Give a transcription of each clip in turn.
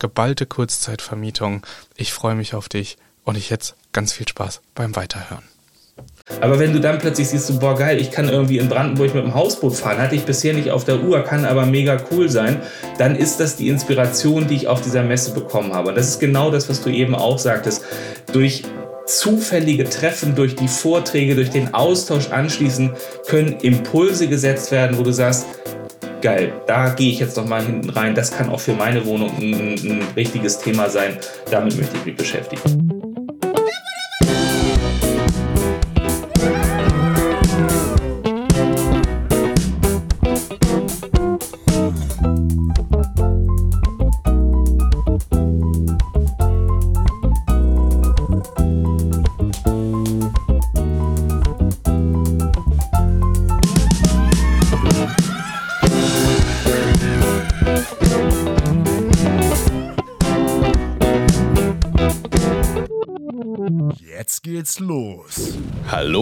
geballte Kurzzeitvermietung. Ich freue mich auf dich und ich jetzt ganz viel Spaß beim Weiterhören. Aber wenn du dann plötzlich siehst, so, boah geil, ich kann irgendwie in Brandenburg mit dem Hausboot fahren, hatte ich bisher nicht auf der Uhr, kann aber mega cool sein, dann ist das die Inspiration, die ich auf dieser Messe bekommen habe. Und das ist genau das, was du eben auch sagtest. Durch zufällige Treffen, durch die Vorträge, durch den Austausch anschließend können Impulse gesetzt werden, wo du sagst, geil, da gehe ich jetzt noch mal hinten rein. Das kann auch für meine Wohnung ein, ein richtiges Thema sein. Damit möchte ich mich beschäftigen.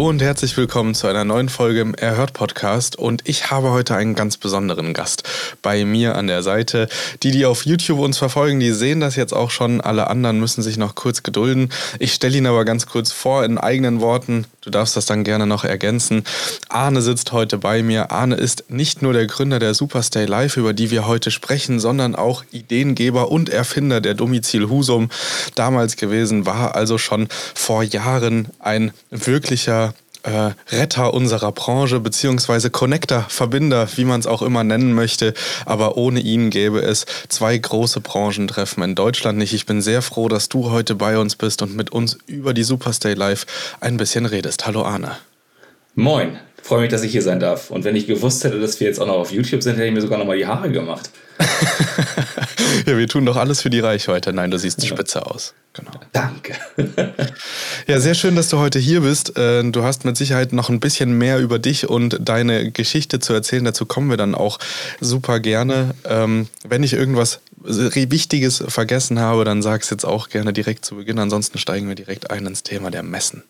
Und herzlich willkommen zu einer neuen Folge im Erhört Podcast und ich habe heute einen ganz besonderen Gast bei mir an der Seite. Die, die auf YouTube uns verfolgen, die sehen das jetzt auch schon. Alle anderen müssen sich noch kurz gedulden. Ich stelle ihn aber ganz kurz vor in eigenen Worten. Du darfst das dann gerne noch ergänzen. Arne sitzt heute bei mir. Arne ist nicht nur der Gründer der Superstay Live, über die wir heute sprechen, sondern auch Ideengeber und Erfinder der Domizil Husum damals gewesen, war also schon vor Jahren ein wirklicher äh, Retter unserer Branche, beziehungsweise Connector, Verbinder, wie man es auch immer nennen möchte. Aber ohne ihn gäbe es zwei große Branchentreffen in Deutschland nicht. Ich bin sehr froh, dass du heute bei uns bist und mit uns über die Superstay Live ein bisschen redest. Hallo Arne. Moin, freue mich, dass ich hier sein darf. Und wenn ich gewusst hätte, dass wir jetzt auch noch auf YouTube sind, hätte ich mir sogar noch mal die Haare gemacht. ja, wir tun doch alles für die Reichweite. Nein, du siehst ja. spitze aus. Genau. Danke. ja, sehr schön, dass du heute hier bist. Äh, du hast mit Sicherheit noch ein bisschen mehr über dich und deine Geschichte zu erzählen. Dazu kommen wir dann auch super gerne. Ähm, wenn ich irgendwas Wichtiges vergessen habe, dann sag es jetzt auch gerne direkt zu Beginn. Ansonsten steigen wir direkt ein ins Thema der Messen.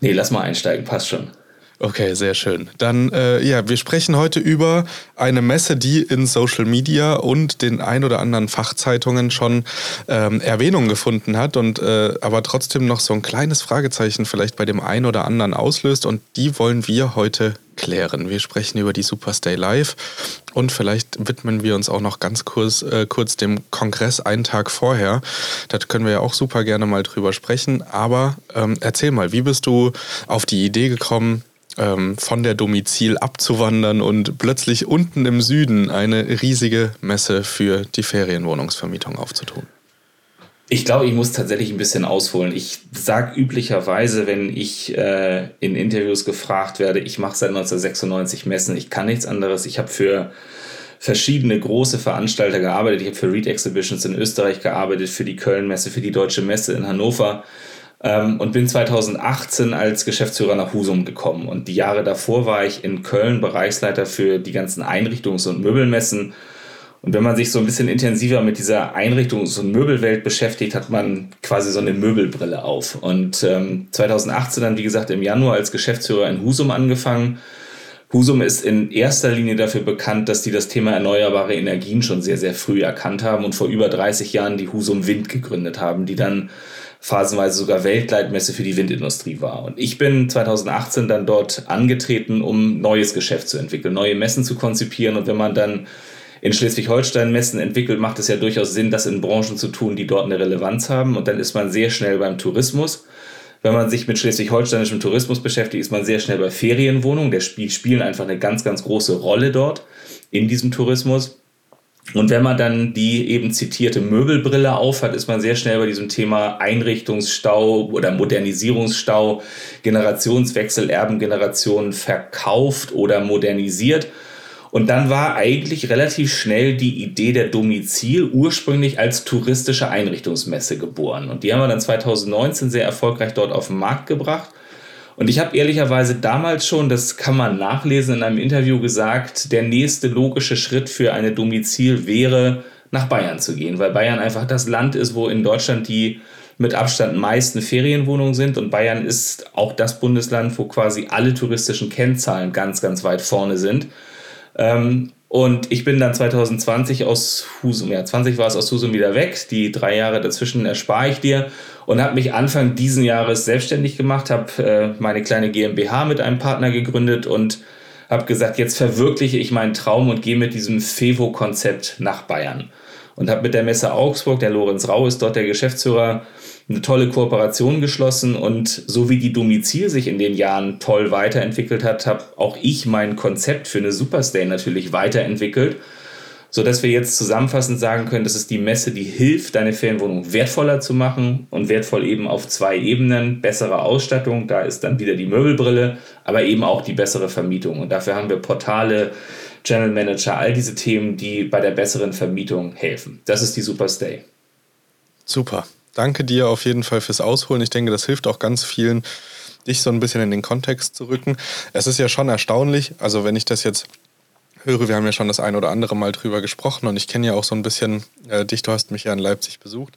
Nee, lass mal einsteigen, passt schon. Okay, sehr schön. Dann, äh, ja, wir sprechen heute über eine Messe, die in Social Media und den ein oder anderen Fachzeitungen schon ähm, Erwähnung gefunden hat und äh, aber trotzdem noch so ein kleines Fragezeichen vielleicht bei dem einen oder anderen auslöst und die wollen wir heute klären. Wir sprechen über die Superstay Live und vielleicht widmen wir uns auch noch ganz kurz, äh, kurz dem Kongress einen Tag vorher. Da können wir ja auch super gerne mal drüber sprechen. Aber ähm, erzähl mal, wie bist du auf die Idee gekommen, ähm, von der Domizil abzuwandern und plötzlich unten im Süden eine riesige Messe für die Ferienwohnungsvermietung aufzutun? Ich glaube, ich muss tatsächlich ein bisschen ausholen. Ich sage üblicherweise, wenn ich äh, in Interviews gefragt werde, ich mache seit 1996 Messen, ich kann nichts anderes. Ich habe für verschiedene große Veranstalter gearbeitet. Ich habe für Read Exhibitions in Österreich gearbeitet, für die Köln-Messe, für die Deutsche Messe in Hannover ähm, und bin 2018 als Geschäftsführer nach Husum gekommen. Und die Jahre davor war ich in Köln Bereichsleiter für die ganzen Einrichtungs- und Möbelmessen. Und wenn man sich so ein bisschen intensiver mit dieser Einrichtungs- und Möbelwelt beschäftigt, hat man quasi so eine Möbelbrille auf. Und ähm, 2018 dann, wie gesagt, im Januar als Geschäftsführer in Husum angefangen. Husum ist in erster Linie dafür bekannt, dass die das Thema erneuerbare Energien schon sehr, sehr früh erkannt haben und vor über 30 Jahren die Husum Wind gegründet haben, die dann phasenweise sogar Weltleitmesse für die Windindustrie war. Und ich bin 2018 dann dort angetreten, um neues Geschäft zu entwickeln, neue Messen zu konzipieren. Und wenn man dann in Schleswig-Holstein Messen entwickelt, macht es ja durchaus Sinn, das in Branchen zu tun, die dort eine Relevanz haben. Und dann ist man sehr schnell beim Tourismus. Wenn man sich mit schleswig-holsteinischem Tourismus beschäftigt, ist man sehr schnell bei Ferienwohnungen. Der Spiel spielen einfach eine ganz, ganz große Rolle dort in diesem Tourismus. Und wenn man dann die eben zitierte Möbelbrille aufhat, ist man sehr schnell bei diesem Thema Einrichtungsstau oder Modernisierungsstau, Generationswechsel, Erbengenerationen verkauft oder modernisiert. Und dann war eigentlich relativ schnell die Idee der Domizil ursprünglich als touristische Einrichtungsmesse geboren. Und die haben wir dann 2019 sehr erfolgreich dort auf den Markt gebracht. Und ich habe ehrlicherweise damals schon, das kann man nachlesen in einem Interview gesagt, der nächste logische Schritt für eine Domizil wäre, nach Bayern zu gehen, weil Bayern einfach das Land ist, wo in Deutschland die mit Abstand meisten Ferienwohnungen sind und Bayern ist auch das Bundesland, wo quasi alle touristischen Kennzahlen ganz, ganz weit vorne sind. Ähm, und ich bin dann 2020 aus Husum, ja, 20 war es aus Husum wieder weg. Die drei Jahre dazwischen erspare ich dir und habe mich Anfang diesen Jahres selbstständig gemacht, habe äh, meine kleine GmbH mit einem Partner gegründet und habe gesagt, jetzt verwirkliche ich meinen Traum und gehe mit diesem FEVO-Konzept nach Bayern. Und habe mit der Messe Augsburg, der Lorenz Rau ist dort der Geschäftsführer, eine tolle Kooperation geschlossen und so wie die Domizil sich in den Jahren toll weiterentwickelt hat, habe auch ich mein Konzept für eine Superstay natürlich weiterentwickelt so dass wir jetzt zusammenfassend sagen können, das ist die Messe, die hilft, deine Ferienwohnung wertvoller zu machen und wertvoll eben auf zwei Ebenen. Bessere Ausstattung, da ist dann wieder die Möbelbrille, aber eben auch die bessere Vermietung. Und dafür haben wir Portale, Channel Manager, all diese Themen, die bei der besseren Vermietung helfen. Das ist die Superstay. Super. Danke dir auf jeden Fall fürs Ausholen. Ich denke, das hilft auch ganz vielen, dich so ein bisschen in den Kontext zu rücken. Es ist ja schon erstaunlich, also wenn ich das jetzt höre, wir haben ja schon das ein oder andere Mal drüber gesprochen und ich kenne ja auch so ein bisschen äh, dich, du hast mich ja in Leipzig besucht.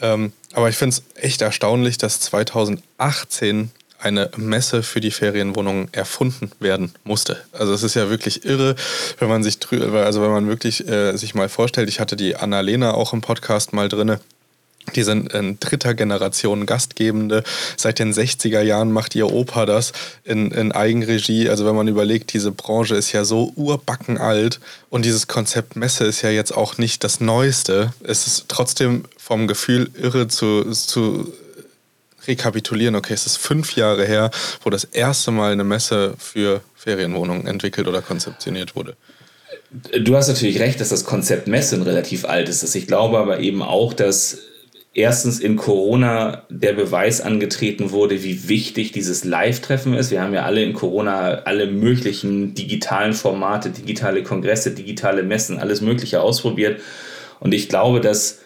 Ähm, aber ich finde es echt erstaunlich, dass 2018 eine Messe für die Ferienwohnungen erfunden werden musste. Also es ist ja wirklich irre, wenn man sich also wenn man wirklich äh, sich mal vorstellt, ich hatte die Annalena auch im Podcast mal drinne, die sind in dritter Generation Gastgebende. Seit den 60er Jahren macht ihr Opa das in, in Eigenregie. Also wenn man überlegt, diese Branche ist ja so urbacken alt und dieses Konzept Messe ist ja jetzt auch nicht das Neueste. Es ist trotzdem vom Gefühl irre zu, zu rekapitulieren. Okay, es ist fünf Jahre her, wo das erste Mal eine Messe für Ferienwohnungen entwickelt oder konzeptioniert wurde. Du hast natürlich recht, dass das Konzept Messe relativ alt ist. Ich glaube aber eben auch, dass erstens in Corona der Beweis angetreten wurde, wie wichtig dieses Live-Treffen ist. Wir haben ja alle in Corona alle möglichen digitalen Formate, digitale Kongresse, digitale Messen, alles Mögliche ausprobiert. Und ich glaube, dass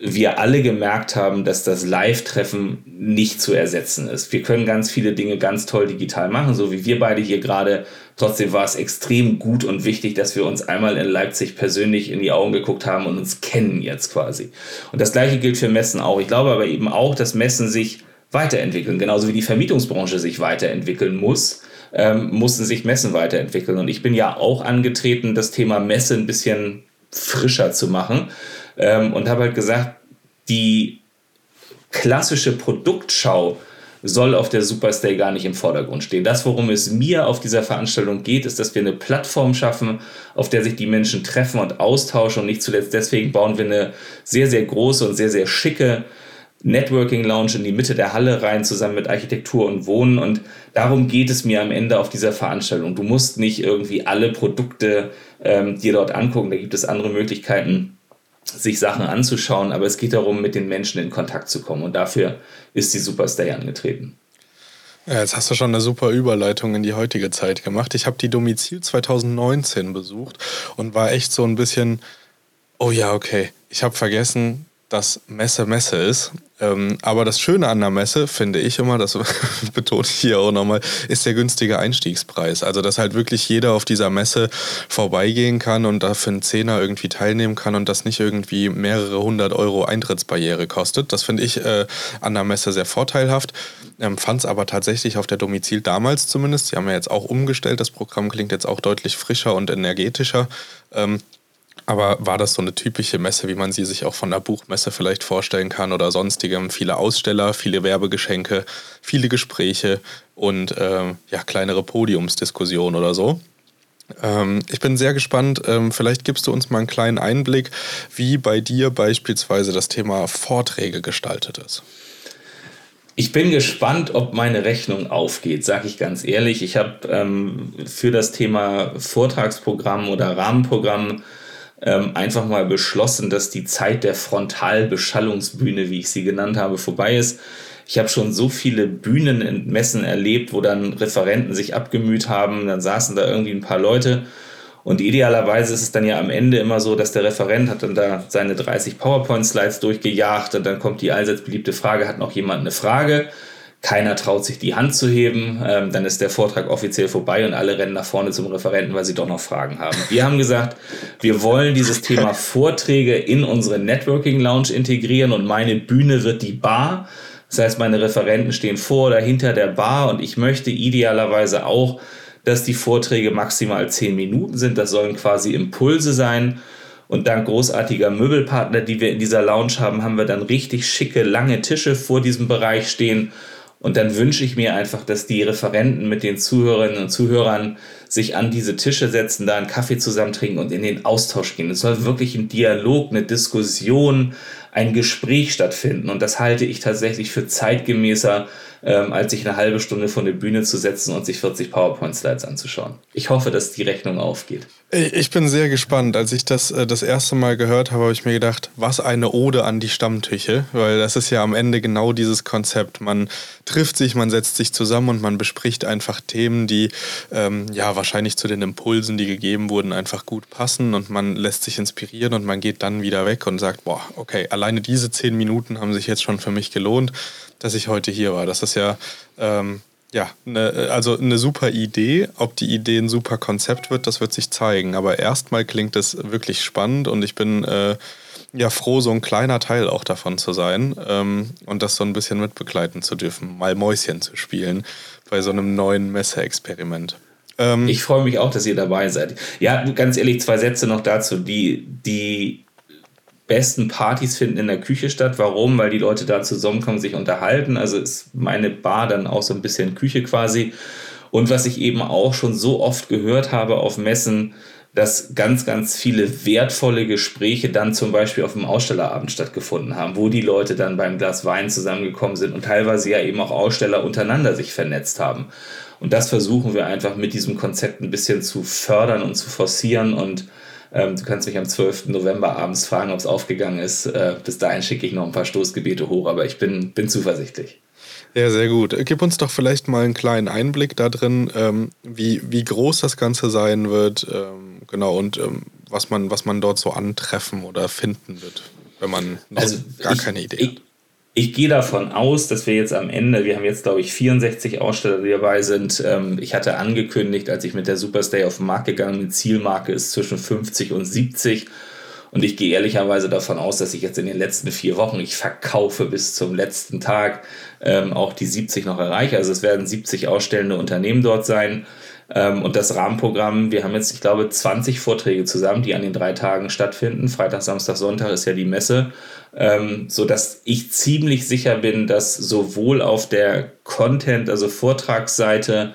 wir alle gemerkt haben, dass das Live-Treffen nicht zu ersetzen ist. Wir können ganz viele Dinge ganz toll digital machen, so wie wir beide hier gerade. Trotzdem war es extrem gut und wichtig, dass wir uns einmal in Leipzig persönlich in die Augen geguckt haben und uns kennen jetzt quasi. Und das gleiche gilt für Messen auch. Ich glaube aber eben auch, dass Messen sich weiterentwickeln, genauso wie die Vermietungsbranche sich weiterentwickeln muss. Ähm, mussten sich Messen weiterentwickeln. Und ich bin ja auch angetreten, das Thema Messe ein bisschen frischer zu machen ähm, und habe halt gesagt, die klassische Produktschau soll auf der Superstay gar nicht im Vordergrund stehen. Das, worum es mir auf dieser Veranstaltung geht, ist, dass wir eine Plattform schaffen, auf der sich die Menschen treffen und austauschen. Und nicht zuletzt deswegen bauen wir eine sehr, sehr große und sehr, sehr schicke Networking Lounge in die Mitte der Halle rein, zusammen mit Architektur und Wohnen. Und darum geht es mir am Ende auf dieser Veranstaltung. Du musst nicht irgendwie alle Produkte ähm, dir dort angucken. Da gibt es andere Möglichkeiten sich Sachen anzuschauen, aber es geht darum, mit den Menschen in Kontakt zu kommen und dafür ist die Superstay angetreten. Ja, jetzt hast du schon eine super Überleitung in die heutige Zeit gemacht. Ich habe die Domizil 2019 besucht und war echt so ein bisschen, oh ja, okay, ich habe vergessen, dass Messe Messe ist. Ähm, aber das Schöne an der Messe, finde ich immer, das betone ich hier auch nochmal, ist der günstige Einstiegspreis. Also, dass halt wirklich jeder auf dieser Messe vorbeigehen kann und dafür einen Zehner irgendwie teilnehmen kann und das nicht irgendwie mehrere hundert Euro Eintrittsbarriere kostet. Das finde ich äh, an der Messe sehr vorteilhaft. Ähm, Fand es aber tatsächlich auf der Domizil damals zumindest, die haben ja jetzt auch umgestellt, das Programm klingt jetzt auch deutlich frischer und energetischer. Ähm, aber war das so eine typische Messe, wie man sie sich auch von der Buchmesse vielleicht vorstellen kann oder sonstigem? Viele Aussteller, viele Werbegeschenke, viele Gespräche und ähm, ja, kleinere Podiumsdiskussionen oder so. Ähm, ich bin sehr gespannt. Ähm, vielleicht gibst du uns mal einen kleinen Einblick, wie bei dir beispielsweise das Thema Vorträge gestaltet ist. Ich bin gespannt, ob meine Rechnung aufgeht, sage ich ganz ehrlich. Ich habe ähm, für das Thema Vortragsprogramm oder Rahmenprogramm ähm, einfach mal beschlossen, dass die Zeit der Frontalbeschallungsbühne, wie ich sie genannt habe, vorbei ist. Ich habe schon so viele Bühnen in Messen erlebt, wo dann Referenten sich abgemüht haben, dann saßen da irgendwie ein paar Leute. Und idealerweise ist es dann ja am Ende immer so, dass der Referent hat dann da seine 30 PowerPoint-Slides durchgejagt und dann kommt die allseits beliebte Frage, hat noch jemand eine Frage? Keiner traut sich die Hand zu heben, ähm, dann ist der Vortrag offiziell vorbei und alle rennen nach vorne zum Referenten, weil sie doch noch Fragen haben. Wir haben gesagt, wir wollen dieses Thema Vorträge in unsere Networking Lounge integrieren und meine Bühne wird die Bar. Das heißt, meine Referenten stehen vor oder hinter der Bar und ich möchte idealerweise auch, dass die Vorträge maximal zehn Minuten sind. Das sollen quasi Impulse sein. Und dank großartiger Möbelpartner, die wir in dieser Lounge haben, haben wir dann richtig schicke, lange Tische vor diesem Bereich stehen. Und dann wünsche ich mir einfach, dass die Referenten mit den Zuhörerinnen und Zuhörern sich an diese Tische setzen, da einen Kaffee zusammen trinken und in den Austausch gehen. Es soll wirklich ein Dialog, eine Diskussion, ein Gespräch stattfinden. Und das halte ich tatsächlich für zeitgemäßer, ähm, als sich eine halbe Stunde vor eine Bühne zu setzen und sich 40 PowerPoint-Slides anzuschauen. Ich hoffe, dass die Rechnung aufgeht. Ich bin sehr gespannt. Als ich das äh, das erste Mal gehört habe, habe ich mir gedacht, was eine Ode an die Stammtüche, weil das ist ja am Ende genau dieses Konzept. Man trifft sich, man setzt sich zusammen und man bespricht einfach Themen, die ähm, ja wahrscheinlich zu den Impulsen, die gegeben wurden, einfach gut passen und man lässt sich inspirieren und man geht dann wieder weg und sagt, boah, okay, alleine diese zehn Minuten haben sich jetzt schon für mich gelohnt dass ich heute hier war. Das ist ja, ähm, ja, ne, also eine super Idee. Ob die Idee ein super Konzept wird, das wird sich zeigen. Aber erstmal klingt es wirklich spannend und ich bin äh, ja froh, so ein kleiner Teil auch davon zu sein ähm, und das so ein bisschen mitbegleiten zu dürfen, mal Mäuschen zu spielen bei so einem neuen Messeexperiment. Ähm, ich freue mich auch, dass ihr dabei seid. Ja, ganz ehrlich, zwei Sätze noch dazu. Die, die besten Partys finden in der Küche statt. Warum? Weil die Leute da zusammenkommen, sich unterhalten. Also ist meine Bar dann auch so ein bisschen Küche quasi. Und was ich eben auch schon so oft gehört habe auf Messen, dass ganz, ganz viele wertvolle Gespräche dann zum Beispiel auf dem Ausstellerabend stattgefunden haben, wo die Leute dann beim Glas Wein zusammengekommen sind und teilweise ja eben auch Aussteller untereinander sich vernetzt haben. Und das versuchen wir einfach mit diesem Konzept ein bisschen zu fördern und zu forcieren und ähm, du kannst mich am 12. November abends fragen, ob es aufgegangen ist. Äh, bis dahin schicke ich noch ein paar Stoßgebete hoch, aber ich bin, bin zuversichtlich. Ja, sehr gut. Gib uns doch vielleicht mal einen kleinen Einblick da drin, ähm, wie, wie groß das Ganze sein wird, ähm, genau, und ähm, was, man, was man dort so antreffen oder finden wird, wenn man also gar ich, keine Idee ich, hat ich gehe davon aus, dass wir jetzt am Ende, wir haben jetzt glaube ich 64 Aussteller, die dabei sind. Ähm, ich hatte angekündigt, als ich mit der Superstay auf den Markt gegangen bin, Zielmarke ist zwischen 50 und 70. Und ich gehe ehrlicherweise davon aus, dass ich jetzt in den letzten vier Wochen, ich verkaufe bis zum letzten Tag, ähm, auch die 70 noch erreiche. Also es werden 70 ausstellende Unternehmen dort sein. Ähm, und das Rahmenprogramm, wir haben jetzt, ich glaube, 20 Vorträge zusammen, die an den drei Tagen stattfinden. Freitag, Samstag, Sonntag ist ja die Messe ähm, so dass ich ziemlich sicher bin, dass sowohl auf der Content, also Vortragsseite,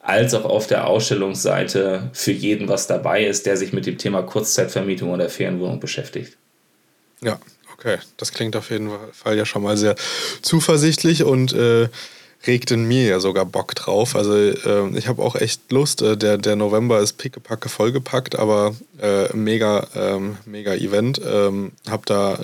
als auch auf der Ausstellungsseite für jeden was dabei ist, der sich mit dem Thema Kurzzeitvermietung oder Ferienwohnung beschäftigt. Ja, okay. Das klingt auf jeden Fall ja schon mal sehr zuversichtlich und äh, regt in mir ja sogar Bock drauf. Also äh, ich habe auch echt Lust. Äh, der, der November ist pickepacke vollgepackt, aber äh, mega, ähm, mega Event. Ähm, hab da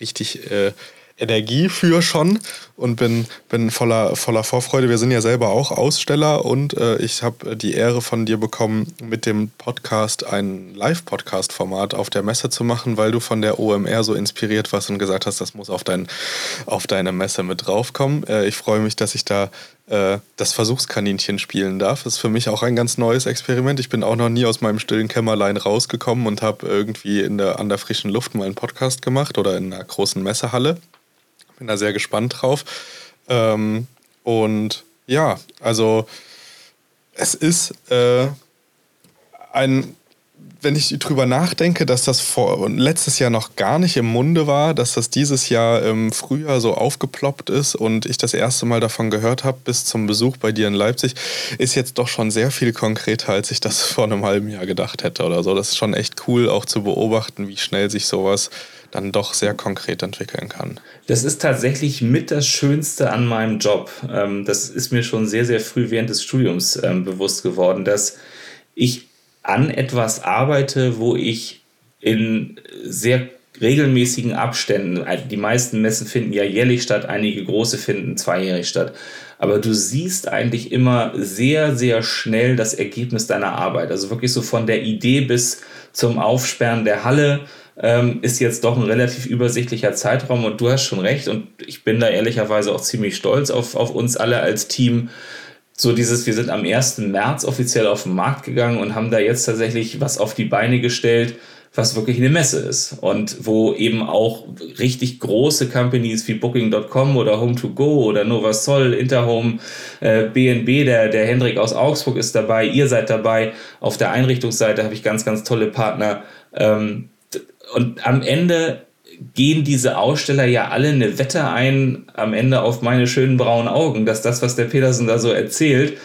richtig äh, Energie für schon und bin, bin voller, voller Vorfreude. Wir sind ja selber auch Aussteller und äh, ich habe die Ehre von dir bekommen, mit dem Podcast ein Live-Podcast-Format auf der Messe zu machen, weil du von der OMR so inspiriert warst und gesagt hast, das muss auf, dein, auf deine Messe mit draufkommen. Äh, ich freue mich, dass ich da äh, das Versuchskaninchen spielen darf. Das ist für mich auch ein ganz neues Experiment. Ich bin auch noch nie aus meinem stillen Kämmerlein rausgekommen und habe irgendwie in der, an der frischen Luft mal einen Podcast gemacht oder in einer großen Messehalle. Bin da sehr gespannt drauf. Ähm, und ja, also es ist äh, ein wenn ich drüber nachdenke, dass das vor, letztes Jahr noch gar nicht im Munde war, dass das dieses Jahr im Frühjahr so aufgeploppt ist und ich das erste Mal davon gehört habe bis zum Besuch bei dir in Leipzig, ist jetzt doch schon sehr viel konkreter, als ich das vor einem halben Jahr gedacht hätte oder so. Das ist schon echt cool, auch zu beobachten, wie schnell sich sowas dann doch sehr konkret entwickeln kann. Das ist tatsächlich mit das Schönste an meinem Job. Ähm, das ist mir schon sehr, sehr früh während des Studiums ähm, bewusst geworden, dass ich an etwas arbeite, wo ich in sehr regelmäßigen Abständen. Die meisten Messen finden ja jährlich statt, einige große finden zweijährig statt. Aber du siehst eigentlich immer sehr, sehr schnell das Ergebnis deiner Arbeit. Also wirklich so von der Idee bis zum Aufsperren der Halle ähm, ist jetzt doch ein relativ übersichtlicher Zeitraum und du hast schon recht und ich bin da ehrlicherweise auch ziemlich stolz auf, auf uns alle als Team. So dieses, wir sind am 1. März offiziell auf den Markt gegangen und haben da jetzt tatsächlich was auf die Beine gestellt, was wirklich eine Messe ist und wo eben auch richtig große Companies wie Booking.com oder Home2Go oder Novasol, Interhome, äh, BNB, der, der Hendrik aus Augsburg ist dabei, ihr seid dabei. Auf der Einrichtungsseite habe ich ganz, ganz tolle Partner. Ähm, und am Ende gehen diese Aussteller ja alle eine Wette ein, am Ende auf meine schönen braunen Augen, dass das, was der Petersen da so erzählt,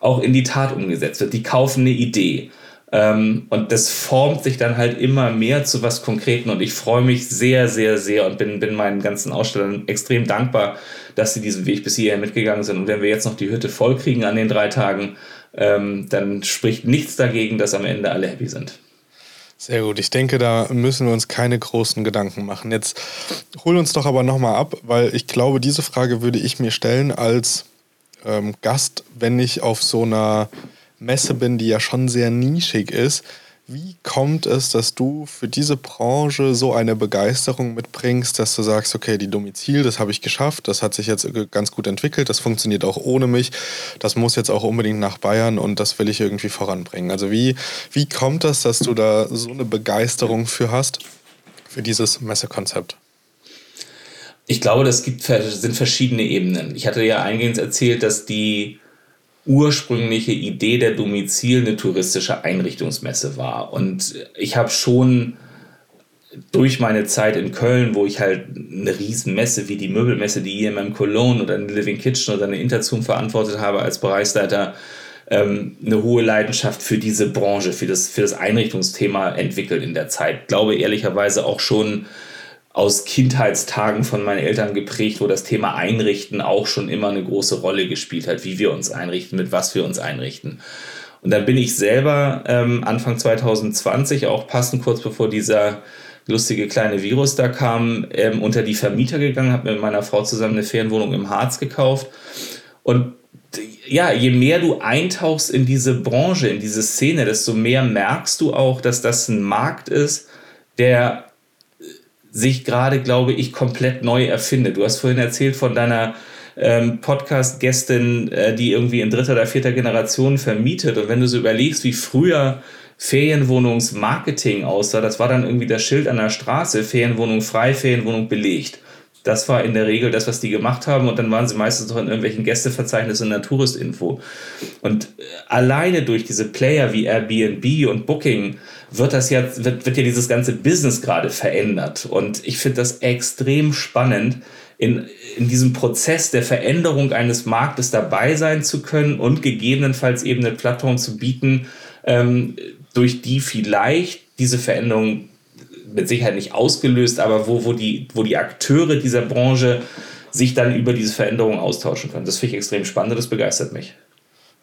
auch in die Tat umgesetzt wird. Die kaufen eine Idee. Ähm, und das formt sich dann halt immer mehr zu was Konkreten. Und ich freue mich sehr, sehr, sehr und bin, bin meinen ganzen Ausstellern extrem dankbar, dass sie diesen Weg bis hierher mitgegangen sind. Und wenn wir jetzt noch die Hütte voll kriegen an den drei Tagen, ähm, dann spricht nichts dagegen, dass am Ende alle happy sind. Sehr gut. Ich denke, da müssen wir uns keine großen Gedanken machen. Jetzt hol uns doch aber nochmal ab, weil ich glaube, diese Frage würde ich mir stellen als ähm, Gast, wenn ich auf so einer Messe bin, die ja schon sehr nischig ist. Wie kommt es, dass du für diese Branche so eine Begeisterung mitbringst, dass du sagst, okay, die Domizil, das habe ich geschafft, das hat sich jetzt ganz gut entwickelt, das funktioniert auch ohne mich, das muss jetzt auch unbedingt nach Bayern und das will ich irgendwie voranbringen. Also wie, wie kommt das, dass du da so eine Begeisterung für hast, für dieses Messekonzept? Ich glaube, das gibt, sind verschiedene Ebenen. Ich hatte ja eingehend erzählt, dass die ursprüngliche Idee der Domizil eine touristische Einrichtungsmesse war. Und ich habe schon durch meine Zeit in Köln, wo ich halt eine Riesenmesse wie die Möbelmesse, die IMM Cologne oder eine Living Kitchen oder eine Interzoom verantwortet habe als Bereichsleiter, ähm, eine hohe Leidenschaft für diese Branche, für das, für das Einrichtungsthema entwickelt in der Zeit. Glaube ehrlicherweise auch schon aus Kindheitstagen von meinen Eltern geprägt, wo das Thema Einrichten auch schon immer eine große Rolle gespielt hat, wie wir uns einrichten, mit was wir uns einrichten. Und dann bin ich selber ähm, Anfang 2020, auch passend kurz bevor dieser lustige kleine Virus da kam, ähm, unter die Vermieter gegangen, habe mit meiner Frau zusammen eine Ferienwohnung im Harz gekauft. Und ja, je mehr du eintauchst in diese Branche, in diese Szene, desto mehr merkst du auch, dass das ein Markt ist, der sich gerade, glaube ich, komplett neu erfindet. Du hast vorhin erzählt von deiner ähm, Podcast-Gästin, äh, die irgendwie in dritter oder vierter Generation vermietet. Und wenn du so überlegst, wie früher Ferienwohnungsmarketing aussah, das war dann irgendwie das Schild an der Straße, Ferienwohnung frei, Ferienwohnung belegt. Das war in der Regel das, was die gemacht haben. Und dann waren sie meistens noch in irgendwelchen Gästeverzeichnissen in der Touristinfo. Und äh, alleine durch diese Player wie Airbnb und Booking wird das jetzt, wird, wird ja dieses ganze Business gerade verändert. Und ich finde das extrem spannend, in, in diesem Prozess der Veränderung eines Marktes dabei sein zu können und gegebenenfalls eben eine Plattform zu bieten, ähm, durch die vielleicht diese Veränderung mit Sicherheit nicht ausgelöst, aber wo, wo, die, wo die Akteure dieser Branche sich dann über diese Veränderung austauschen können. Das finde ich extrem spannend und das begeistert mich.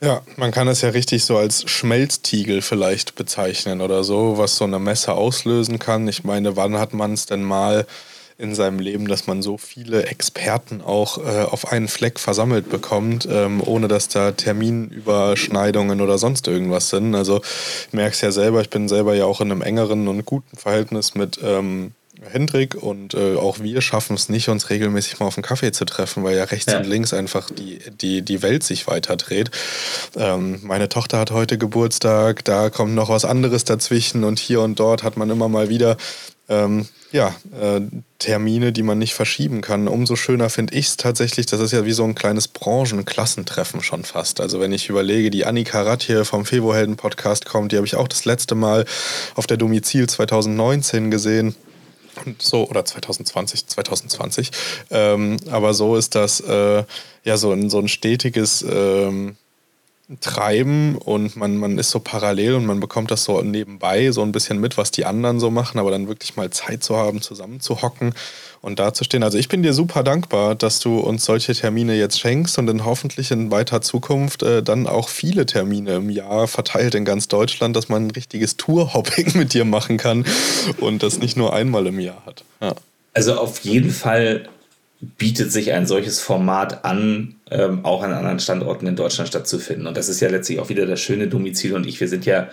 Ja, man kann es ja richtig so als Schmelztiegel vielleicht bezeichnen oder so, was so eine Messe auslösen kann. Ich meine, wann hat man es denn mal in seinem Leben, dass man so viele Experten auch äh, auf einen Fleck versammelt bekommt, ähm, ohne dass da Terminüberschneidungen oder sonst irgendwas sind. Also ich merke es ja selber, ich bin selber ja auch in einem engeren und guten Verhältnis mit ähm, Hendrik und äh, auch wir schaffen es nicht, uns regelmäßig mal auf einen Kaffee zu treffen, weil ja rechts ja. und links einfach die, die, die Welt sich weiter dreht. Ähm, meine Tochter hat heute Geburtstag, da kommt noch was anderes dazwischen und hier und dort hat man immer mal wieder ähm, ja, äh, Termine, die man nicht verschieben kann. Umso schöner finde ich es tatsächlich, das ist ja wie so ein kleines Branchenklassentreffen schon fast. Also wenn ich überlege, die Annika Rath hier vom Fevo-Helden-Podcast kommt, die habe ich auch das letzte Mal auf der Domizil 2019 gesehen. Und so, oder 2020, 2020. Ähm, aber so ist das äh, ja so ein, so ein stetiges ähm, treiben und man, man ist so parallel und man bekommt das so nebenbei so ein bisschen mit, was die anderen so machen, aber dann wirklich mal Zeit zu haben, zusammen zu hocken und dazustehen. Also ich bin dir super dankbar, dass du uns solche Termine jetzt schenkst und dann hoffentlich in weiter Zukunft äh, dann auch viele Termine im Jahr verteilt in ganz Deutschland, dass man ein richtiges Tourhopping mit dir machen kann und das nicht nur einmal im Jahr hat. Ja. Also auf jeden Fall bietet sich ein solches Format an, ähm, auch an anderen Standorten in Deutschland stattzufinden. Und das ist ja letztlich auch wieder das schöne Domizil und ich, wir sind ja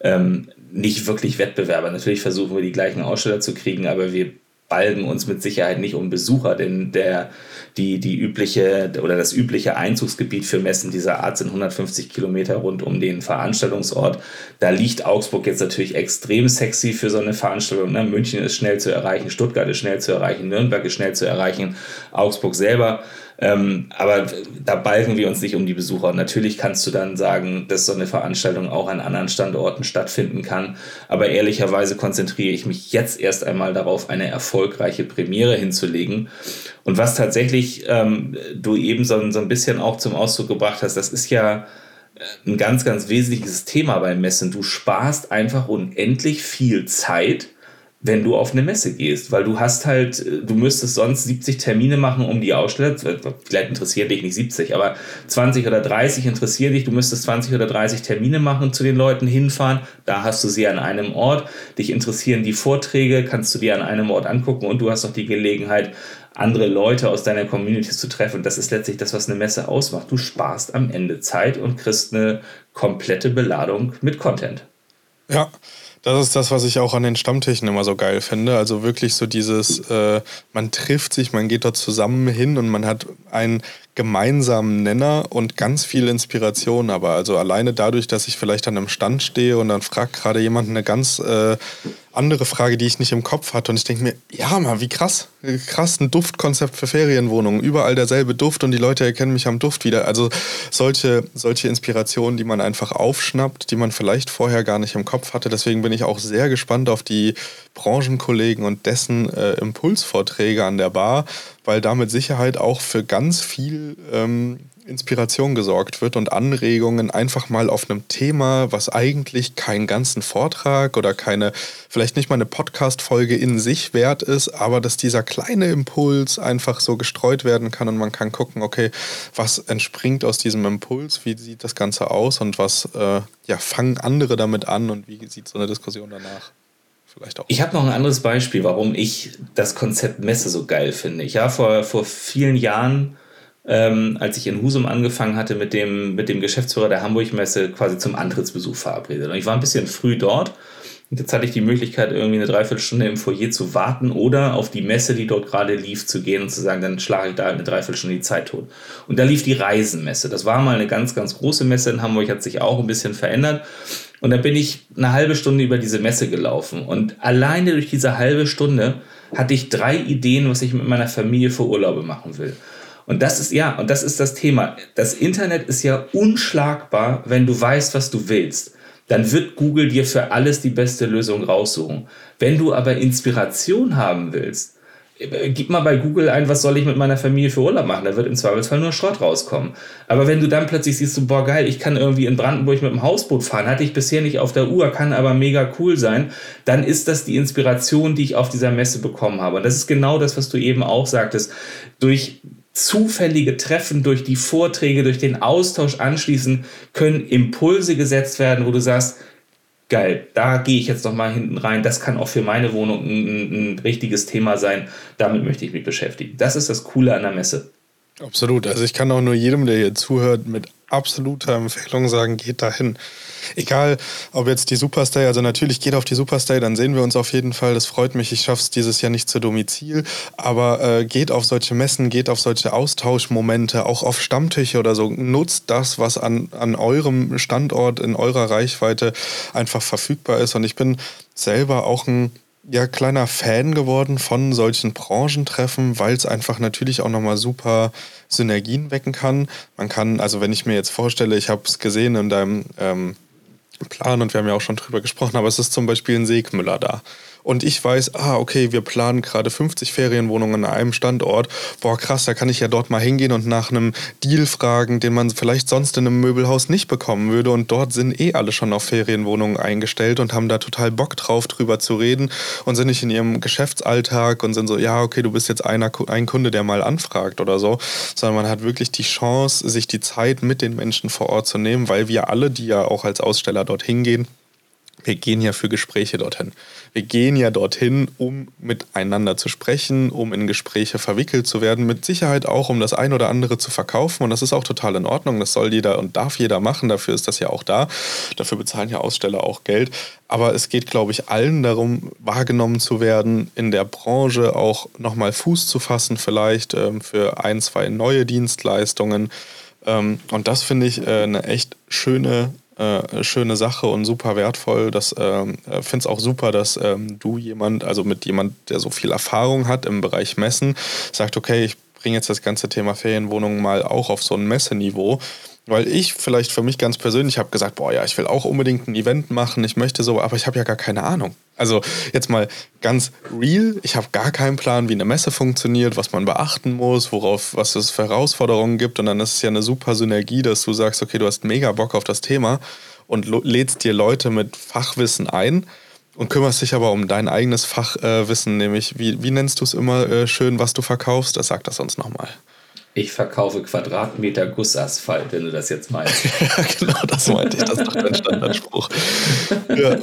ähm, nicht wirklich Wettbewerber. Natürlich versuchen wir die gleichen Aussteller zu kriegen, aber wir balgen uns mit Sicherheit nicht um Besucher, denn der, die, die übliche oder das übliche Einzugsgebiet für Messen dieser Art sind 150 Kilometer rund um den Veranstaltungsort. Da liegt Augsburg jetzt natürlich extrem sexy für so eine Veranstaltung. Ne? München ist schnell zu erreichen, Stuttgart ist schnell zu erreichen, Nürnberg ist schnell zu erreichen, Augsburg selber ähm, aber da balgen wir uns nicht um die Besucher. Natürlich kannst du dann sagen, dass so eine Veranstaltung auch an anderen Standorten stattfinden kann. Aber ehrlicherweise konzentriere ich mich jetzt erst einmal darauf, eine erfolgreiche Premiere hinzulegen. Und was tatsächlich ähm, du eben so, so ein bisschen auch zum Ausdruck gebracht hast, das ist ja äh, ein ganz, ganz wesentliches Thema beim Messen. Du sparst einfach unendlich viel Zeit wenn du auf eine Messe gehst, weil du hast halt, du müsstest sonst 70 Termine machen, um die Aussteller, vielleicht interessieren dich nicht 70, aber 20 oder 30 interessieren dich, du müsstest 20 oder 30 Termine machen, zu den Leuten hinfahren, da hast du sie an einem Ort, dich interessieren die Vorträge, kannst du dir an einem Ort angucken und du hast auch die Gelegenheit, andere Leute aus deiner Community zu treffen. Das ist letztlich das, was eine Messe ausmacht. Du sparst am Ende Zeit und kriegst eine komplette Beladung mit Content. Ja, das ist das, was ich auch an den Stammtischen immer so geil finde. Also wirklich so dieses, äh, man trifft sich, man geht dort zusammen hin und man hat einen gemeinsamen Nenner und ganz viel Inspiration. Aber also alleine dadurch, dass ich vielleicht an einem Stand stehe und dann fragt gerade jemand eine ganz äh, andere Frage, die ich nicht im Kopf hatte. Und ich denke mir, ja, mal, wie krass. Krass, ein Duftkonzept für Ferienwohnungen. Überall derselbe Duft und die Leute erkennen mich am Duft wieder. Also solche, solche Inspirationen, die man einfach aufschnappt, die man vielleicht vorher gar nicht im Kopf hatte. Deswegen bin ich auch sehr gespannt auf die Branchenkollegen und dessen äh, Impulsvorträge an der Bar, weil da mit Sicherheit auch für ganz viel ähm, Inspiration gesorgt wird und Anregungen einfach mal auf einem Thema, was eigentlich keinen ganzen Vortrag oder keine, vielleicht nicht mal eine Podcast-Folge in sich wert ist, aber dass dieser kleine Impuls einfach so gestreut werden kann und man kann gucken, okay, was entspringt aus diesem Impuls, wie sieht das Ganze aus und was äh, ja, fangen andere damit an und wie sieht so eine Diskussion danach? Vielleicht auch. Ich habe noch ein anderes Beispiel, warum ich das Konzept Messe so geil finde. Ich habe vor, vor vielen Jahren ähm, als ich in Husum angefangen hatte, mit dem, mit dem Geschäftsführer der Hamburg-Messe quasi zum Antrittsbesuch verabredet. Und ich war ein bisschen früh dort. Und jetzt hatte ich die Möglichkeit, irgendwie eine Dreiviertelstunde im Foyer zu warten oder auf die Messe, die dort gerade lief, zu gehen und zu sagen, dann schlage ich da eine Dreiviertelstunde die Zeit tot. Und da lief die Reisenmesse. Das war mal eine ganz, ganz große Messe in Hamburg, hat sich auch ein bisschen verändert. Und da bin ich eine halbe Stunde über diese Messe gelaufen. Und alleine durch diese halbe Stunde hatte ich drei Ideen, was ich mit meiner Familie für Urlaube machen will. Und das ist, ja, und das ist das Thema. Das Internet ist ja unschlagbar, wenn du weißt, was du willst. Dann wird Google dir für alles die beste Lösung raussuchen. Wenn du aber Inspiration haben willst, äh, gib mal bei Google ein, was soll ich mit meiner Familie für Urlaub machen? Da wird im Zweifelsfall nur Schrott rauskommen. Aber wenn du dann plötzlich siehst, so, boah, geil, ich kann irgendwie in Brandenburg mit dem Hausboot fahren, hatte ich bisher nicht auf der Uhr, kann aber mega cool sein, dann ist das die Inspiration, die ich auf dieser Messe bekommen habe. Und das ist genau das, was du eben auch sagtest. Durch zufällige Treffen, durch die Vorträge, durch den Austausch anschließend können Impulse gesetzt werden, wo du sagst, geil, da gehe ich jetzt noch mal hinten rein, das kann auch für meine Wohnung ein, ein richtiges Thema sein, damit möchte ich mich beschäftigen. Das ist das Coole an der Messe. Absolut. Also ich kann auch nur jedem, der hier zuhört, mit absoluter Empfehlung sagen, geht dahin. Egal, ob jetzt die Superstay, also natürlich geht auf die Superstay, dann sehen wir uns auf jeden Fall. Das freut mich. Ich schaffe es dieses Jahr nicht zu Domizil, aber äh, geht auf solche Messen, geht auf solche Austauschmomente, auch auf Stammtische oder so. Nutzt das, was an, an eurem Standort, in eurer Reichweite einfach verfügbar ist. Und ich bin selber auch ein ja, kleiner Fan geworden von solchen Branchentreffen, weil es einfach natürlich auch nochmal super Synergien wecken kann. Man kann, also wenn ich mir jetzt vorstelle, ich habe es gesehen in deinem ähm, Plan und wir haben ja auch schon drüber gesprochen, aber es ist zum Beispiel ein Segmüller da. Und ich weiß, ah, okay, wir planen gerade 50 Ferienwohnungen an einem Standort. Boah, krass, da kann ich ja dort mal hingehen und nach einem Deal fragen, den man vielleicht sonst in einem Möbelhaus nicht bekommen würde. Und dort sind eh alle schon auf Ferienwohnungen eingestellt und haben da total Bock drauf, drüber zu reden und sind nicht in ihrem Geschäftsalltag und sind so, ja, okay, du bist jetzt einer, ein Kunde, der mal anfragt oder so, sondern man hat wirklich die Chance, sich die Zeit mit den Menschen vor Ort zu nehmen, weil wir alle, die ja auch als Aussteller dorthin gehen, wir gehen ja für Gespräche dorthin. Wir gehen ja dorthin, um miteinander zu sprechen, um in Gespräche verwickelt zu werden, mit Sicherheit auch, um das ein oder andere zu verkaufen. Und das ist auch total in Ordnung. Das soll jeder und darf jeder machen. Dafür ist das ja auch da. Dafür bezahlen ja Aussteller auch Geld. Aber es geht, glaube ich, allen darum, wahrgenommen zu werden, in der Branche auch nochmal Fuß zu fassen, vielleicht ähm, für ein, zwei neue Dienstleistungen. Ähm, und das finde ich äh, eine echt schöne äh, schöne Sache und super wertvoll. Das ähm, äh, finde es auch super, dass ähm, du jemand, also mit jemand, der so viel Erfahrung hat im Bereich Messen, sagt, okay, ich bringe jetzt das ganze Thema Ferienwohnungen mal auch auf so ein Messeniveau weil ich vielleicht für mich ganz persönlich habe gesagt, boah ja, ich will auch unbedingt ein Event machen, ich möchte so, aber ich habe ja gar keine Ahnung. Also jetzt mal ganz real, ich habe gar keinen Plan, wie eine Messe funktioniert, was man beachten muss, worauf, was es für Herausforderungen gibt. Und dann ist es ja eine super Synergie, dass du sagst, okay, du hast mega Bock auf das Thema und lädst dir Leute mit Fachwissen ein und kümmerst dich aber um dein eigenes Fachwissen, äh, nämlich, wie, wie nennst du es immer äh, schön, was du verkaufst? Das sagt das uns nochmal. Ich verkaufe Quadratmeter Gussasphalt, wenn du das jetzt meinst. ja, genau, das meinte ich. Das ist doch dein Standardspruch. ja.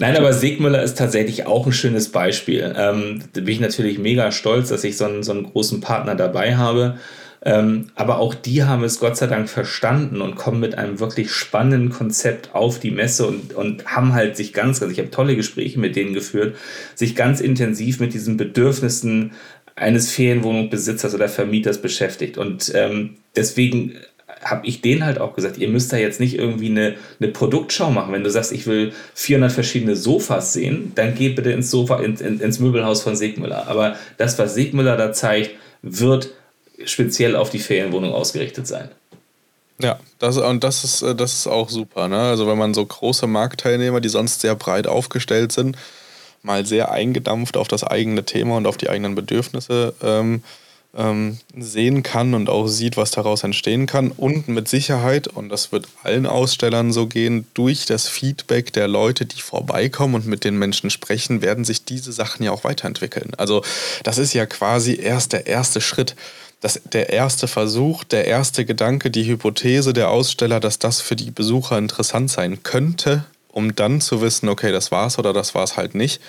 Nein, aber Segmüller ist tatsächlich auch ein schönes Beispiel. Ähm, da bin ich natürlich mega stolz, dass ich so einen, so einen großen Partner dabei habe. Ähm, aber auch die haben es Gott sei Dank verstanden und kommen mit einem wirklich spannenden Konzept auf die Messe und, und haben halt sich ganz, also ich habe tolle Gespräche mit denen geführt, sich ganz intensiv mit diesen Bedürfnissen eines Ferienwohnungsbesitzers oder Vermieters beschäftigt. Und ähm, deswegen habe ich denen halt auch gesagt, ihr müsst da jetzt nicht irgendwie eine, eine Produktschau machen. Wenn du sagst, ich will 400 verschiedene Sofas sehen, dann geh bitte ins Sofa, ins, ins Möbelhaus von Segmüller. Aber das, was Segmüller da zeigt, wird speziell auf die Ferienwohnung ausgerichtet sein. Ja, das, und das ist, äh, das ist auch super. Ne? Also wenn man so große Marktteilnehmer, die sonst sehr breit aufgestellt sind, mal sehr eingedampft auf das eigene Thema und auf die eigenen Bedürfnisse ähm, ähm, sehen kann und auch sieht, was daraus entstehen kann. Und mit Sicherheit, und das wird allen Ausstellern so gehen, durch das Feedback der Leute, die vorbeikommen und mit den Menschen sprechen, werden sich diese Sachen ja auch weiterentwickeln. Also das ist ja quasi erst der erste Schritt. Das, der erste Versuch, der erste Gedanke, die Hypothese der Aussteller, dass das für die Besucher interessant sein könnte, um dann zu wissen, okay, das war's oder das war's halt nicht.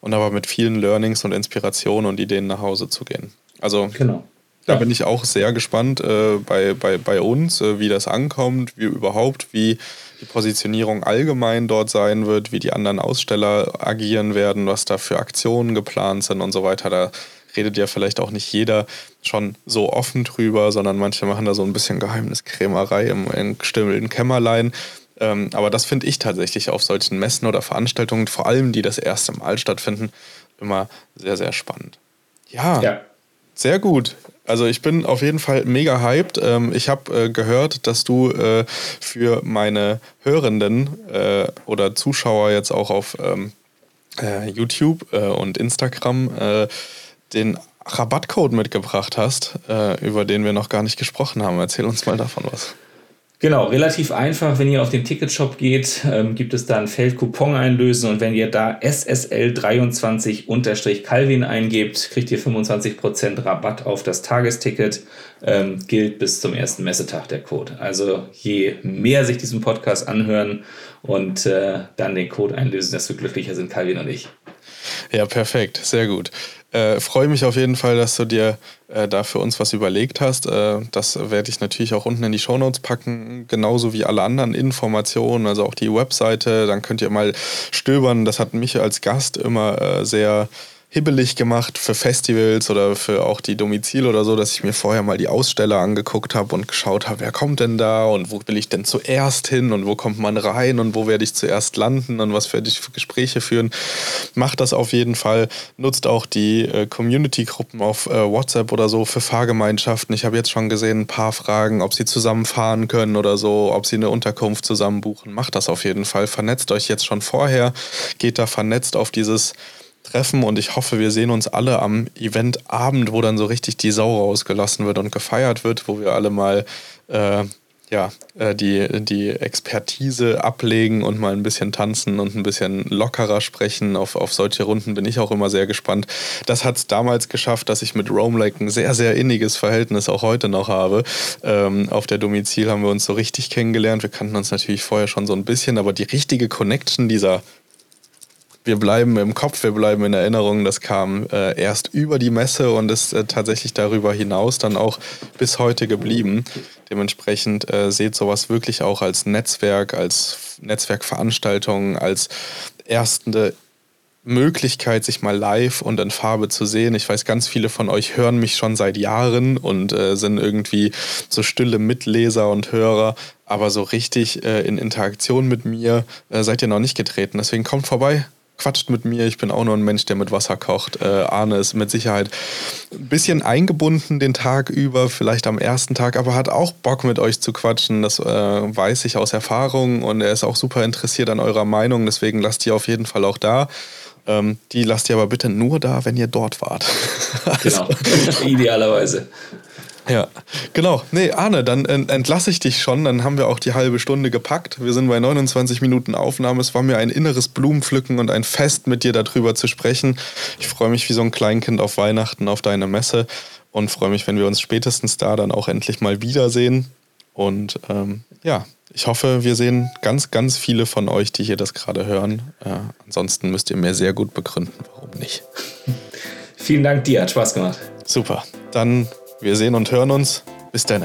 Und aber mit vielen Learnings und Inspirationen und Ideen nach Hause zu gehen. Also genau. Da bin ich auch sehr gespannt äh, bei, bei, bei uns, äh, wie das ankommt, wie überhaupt, wie die Positionierung allgemein dort sein wird, wie die anderen Aussteller agieren werden, was da für Aktionen geplant sind und so weiter. Da redet ja vielleicht auch nicht jeder schon so offen drüber, sondern manche machen da so ein bisschen Geheimniskrämerei im, im stillen Kämmerlein. Ähm, aber das finde ich tatsächlich auf solchen Messen oder Veranstaltungen, vor allem die das erste Mal stattfinden, immer sehr, sehr spannend. Ja, ja. sehr gut. Also ich bin auf jeden Fall mega hyped. Ähm, ich habe äh, gehört, dass du äh, für meine Hörenden äh, oder Zuschauer jetzt auch auf ähm, äh, YouTube und Instagram den Rabattcode mitgebracht hast, über den wir noch gar nicht gesprochen haben. Erzähl uns mal davon was. Genau, relativ einfach. Wenn ihr auf den Ticketshop geht, ähm, gibt es da ein Feld Coupon einlösen und wenn ihr da SSL23-Calvin eingebt, kriegt ihr 25% Rabatt auf das Tagesticket. Ähm, gilt bis zum ersten Messetag der Code. Also je mehr sich diesen Podcast anhören und äh, dann den Code einlösen, desto glücklicher sind Calvin und ich. Ja, perfekt, sehr gut. Äh, Freue mich auf jeden Fall, dass du dir äh, da für uns was überlegt hast. Äh, das werde ich natürlich auch unten in die Shownotes packen, genauso wie alle anderen Informationen, also auch die Webseite. Dann könnt ihr mal stöbern. Das hat mich als Gast immer äh, sehr hibbelig gemacht für Festivals oder für auch die Domizil oder so, dass ich mir vorher mal die Aussteller angeguckt habe und geschaut habe, wer kommt denn da und wo will ich denn zuerst hin und wo kommt man rein und wo werde ich zuerst landen und was werde ich für Gespräche führen. Macht das auf jeden Fall. Nutzt auch die äh, Community-Gruppen auf äh, WhatsApp oder so für Fahrgemeinschaften. Ich habe jetzt schon gesehen, ein paar Fragen, ob sie zusammen fahren können oder so, ob sie eine Unterkunft zusammen buchen. Macht das auf jeden Fall. Vernetzt euch jetzt schon vorher. Geht da vernetzt auf dieses treffen und ich hoffe, wir sehen uns alle am Eventabend, wo dann so richtig die Sau rausgelassen wird und gefeiert wird, wo wir alle mal äh, ja, äh, die, die Expertise ablegen und mal ein bisschen tanzen und ein bisschen lockerer sprechen. Auf, auf solche Runden bin ich auch immer sehr gespannt. Das hat es damals geschafft, dass ich mit Rome Lake ein sehr, sehr inniges Verhältnis auch heute noch habe. Ähm, auf der Domizil haben wir uns so richtig kennengelernt. Wir kannten uns natürlich vorher schon so ein bisschen, aber die richtige Connection dieser wir bleiben im Kopf, wir bleiben in Erinnerung. Das kam äh, erst über die Messe und ist äh, tatsächlich darüber hinaus dann auch bis heute geblieben. Dementsprechend äh, seht sowas wirklich auch als Netzwerk, als Netzwerkveranstaltung, als erste Möglichkeit, sich mal live und in Farbe zu sehen. Ich weiß, ganz viele von euch hören mich schon seit Jahren und äh, sind irgendwie so stille Mitleser und Hörer, aber so richtig äh, in Interaktion mit mir äh, seid ihr noch nicht getreten. Deswegen kommt vorbei, quatscht mit mir. Ich bin auch nur ein Mensch, der mit Wasser kocht. Äh, Arne ist mit Sicherheit ein bisschen eingebunden den Tag über, vielleicht am ersten Tag, aber hat auch Bock mit euch zu quatschen. Das äh, weiß ich aus Erfahrung und er ist auch super interessiert an eurer Meinung. Deswegen lasst ihr auf jeden Fall auch da. Ähm, die lasst ihr aber bitte nur da, wenn ihr dort wart. also. Genau, idealerweise. Ja, genau. Nee, Arne, dann entlasse ich dich schon. Dann haben wir auch die halbe Stunde gepackt. Wir sind bei 29 Minuten Aufnahme. Es war mir ein inneres Blumenpflücken und ein Fest, mit dir darüber zu sprechen. Ich freue mich wie so ein Kleinkind auf Weihnachten, auf deine Messe und freue mich, wenn wir uns spätestens da dann auch endlich mal wiedersehen. Und ähm, ja, ich hoffe, wir sehen ganz, ganz viele von euch, die hier das gerade hören. Äh, ansonsten müsst ihr mir sehr gut begründen, warum nicht. Vielen Dank dir, hat Spaß gemacht. Super. Dann wir sehen und hören uns. Bis dann.